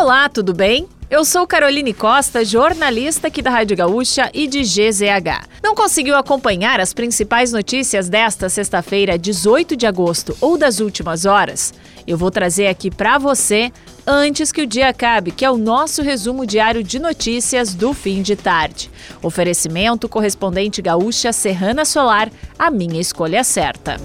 Olá, tudo bem? Eu sou Caroline Costa, jornalista aqui da Rádio Gaúcha e de GZH. Não conseguiu acompanhar as principais notícias desta sexta-feira, 18 de agosto ou das últimas horas? Eu vou trazer aqui para você antes que o dia acabe, que é o nosso resumo diário de notícias do fim de tarde. Oferecimento correspondente gaúcha Serrana Solar, a minha escolha certa.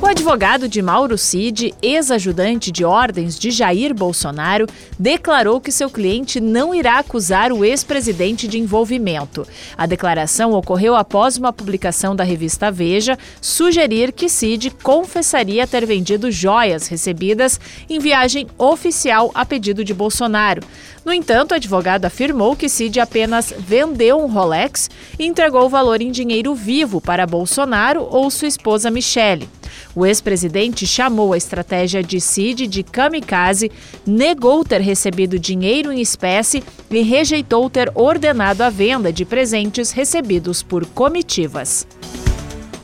O advogado de Mauro Cid, ex-ajudante de ordens de Jair Bolsonaro, declarou que seu cliente não irá acusar o ex-presidente de envolvimento. A declaração ocorreu após uma publicação da revista Veja sugerir que Cid confessaria ter vendido joias recebidas em viagem oficial a pedido de Bolsonaro. No entanto, o advogado afirmou que Cid apenas vendeu um Rolex e entregou o valor em dinheiro vivo para Bolsonaro ou sua esposa Michele. O ex-presidente chamou a estratégia de Cid de kamikaze, negou ter recebido dinheiro em espécie e rejeitou ter ordenado a venda de presentes recebidos por comitivas.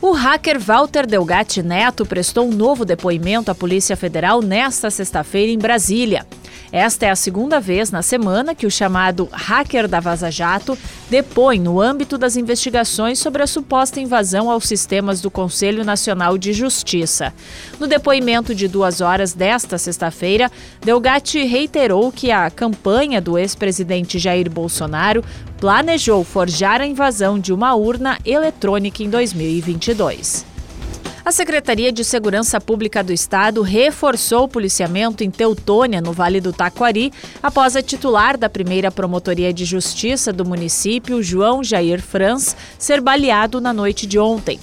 O hacker Walter Delgatti Neto prestou um novo depoimento à Polícia Federal nesta sexta-feira em Brasília. Esta é a segunda vez na semana que o chamado hacker da Vaza Jato depõe no âmbito das investigações sobre a suposta invasão aos sistemas do Conselho Nacional de Justiça. No depoimento de duas horas desta sexta-feira, Delgatti reiterou que a campanha do ex-presidente Jair Bolsonaro planejou forjar a invasão de uma urna eletrônica em 2022. A Secretaria de Segurança Pública do Estado reforçou o policiamento em Teutônia, no Vale do Taquari, após a titular da primeira Promotoria de Justiça do município, João Jair Franz, ser baleado na noite de ontem.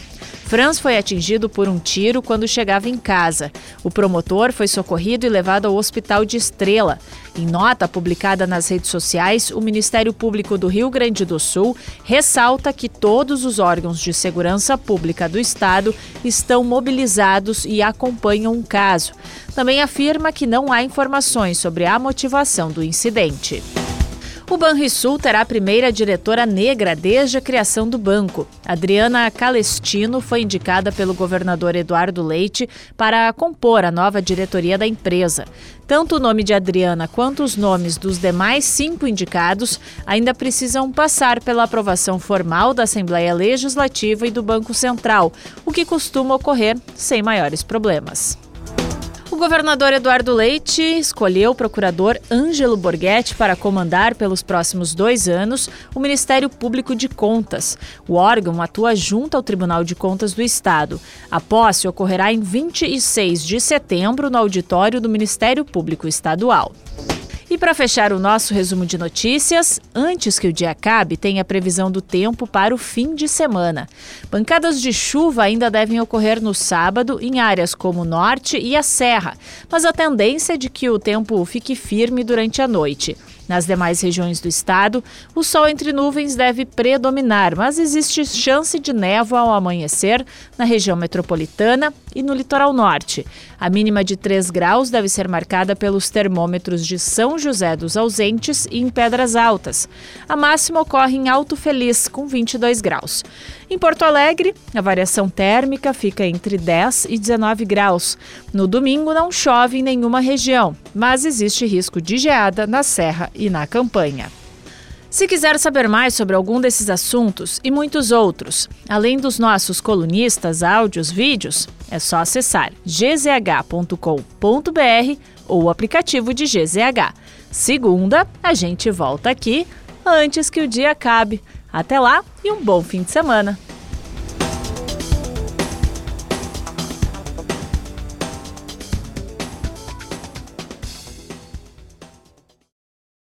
Franz foi atingido por um tiro quando chegava em casa. O promotor foi socorrido e levado ao Hospital de Estrela. Em nota publicada nas redes sociais, o Ministério Público do Rio Grande do Sul ressalta que todos os órgãos de segurança pública do Estado estão mobilizados e acompanham o caso. Também afirma que não há informações sobre a motivação do incidente. O Banrisul terá a primeira diretora negra desde a criação do banco. Adriana Calestino foi indicada pelo governador Eduardo Leite para compor a nova diretoria da empresa. Tanto o nome de Adriana quanto os nomes dos demais cinco indicados ainda precisam passar pela aprovação formal da Assembleia Legislativa e do Banco Central, o que costuma ocorrer sem maiores problemas governador Eduardo Leite escolheu o procurador Ângelo Borghetti para comandar pelos próximos dois anos o Ministério Público de Contas. O órgão atua junto ao Tribunal de Contas do Estado. A posse ocorrerá em 26 de setembro no auditório do Ministério Público Estadual. E para fechar o nosso resumo de notícias, antes que o dia acabe, tem a previsão do tempo para o fim de semana. Pancadas de chuva ainda devem ocorrer no sábado em áreas como o norte e a serra, mas a tendência é de que o tempo fique firme durante a noite. Nas demais regiões do estado, o sol entre nuvens deve predominar, mas existe chance de névoa ao amanhecer na região metropolitana e no litoral norte. A mínima de 3 graus deve ser marcada pelos termômetros de São José dos Ausentes e em Pedras Altas. A máxima ocorre em Alto Feliz, com 22 graus. Em Porto Alegre, a variação térmica fica entre 10 e 19 graus. No domingo não chove em nenhuma região, mas existe risco de geada na Serra e na Campanha. Se quiser saber mais sobre algum desses assuntos e muitos outros, além dos nossos colunistas, áudios, vídeos, é só acessar gzh.com.br ou o aplicativo de GZH. Segunda, a gente volta aqui antes que o dia acabe. Até lá e um bom fim de semana!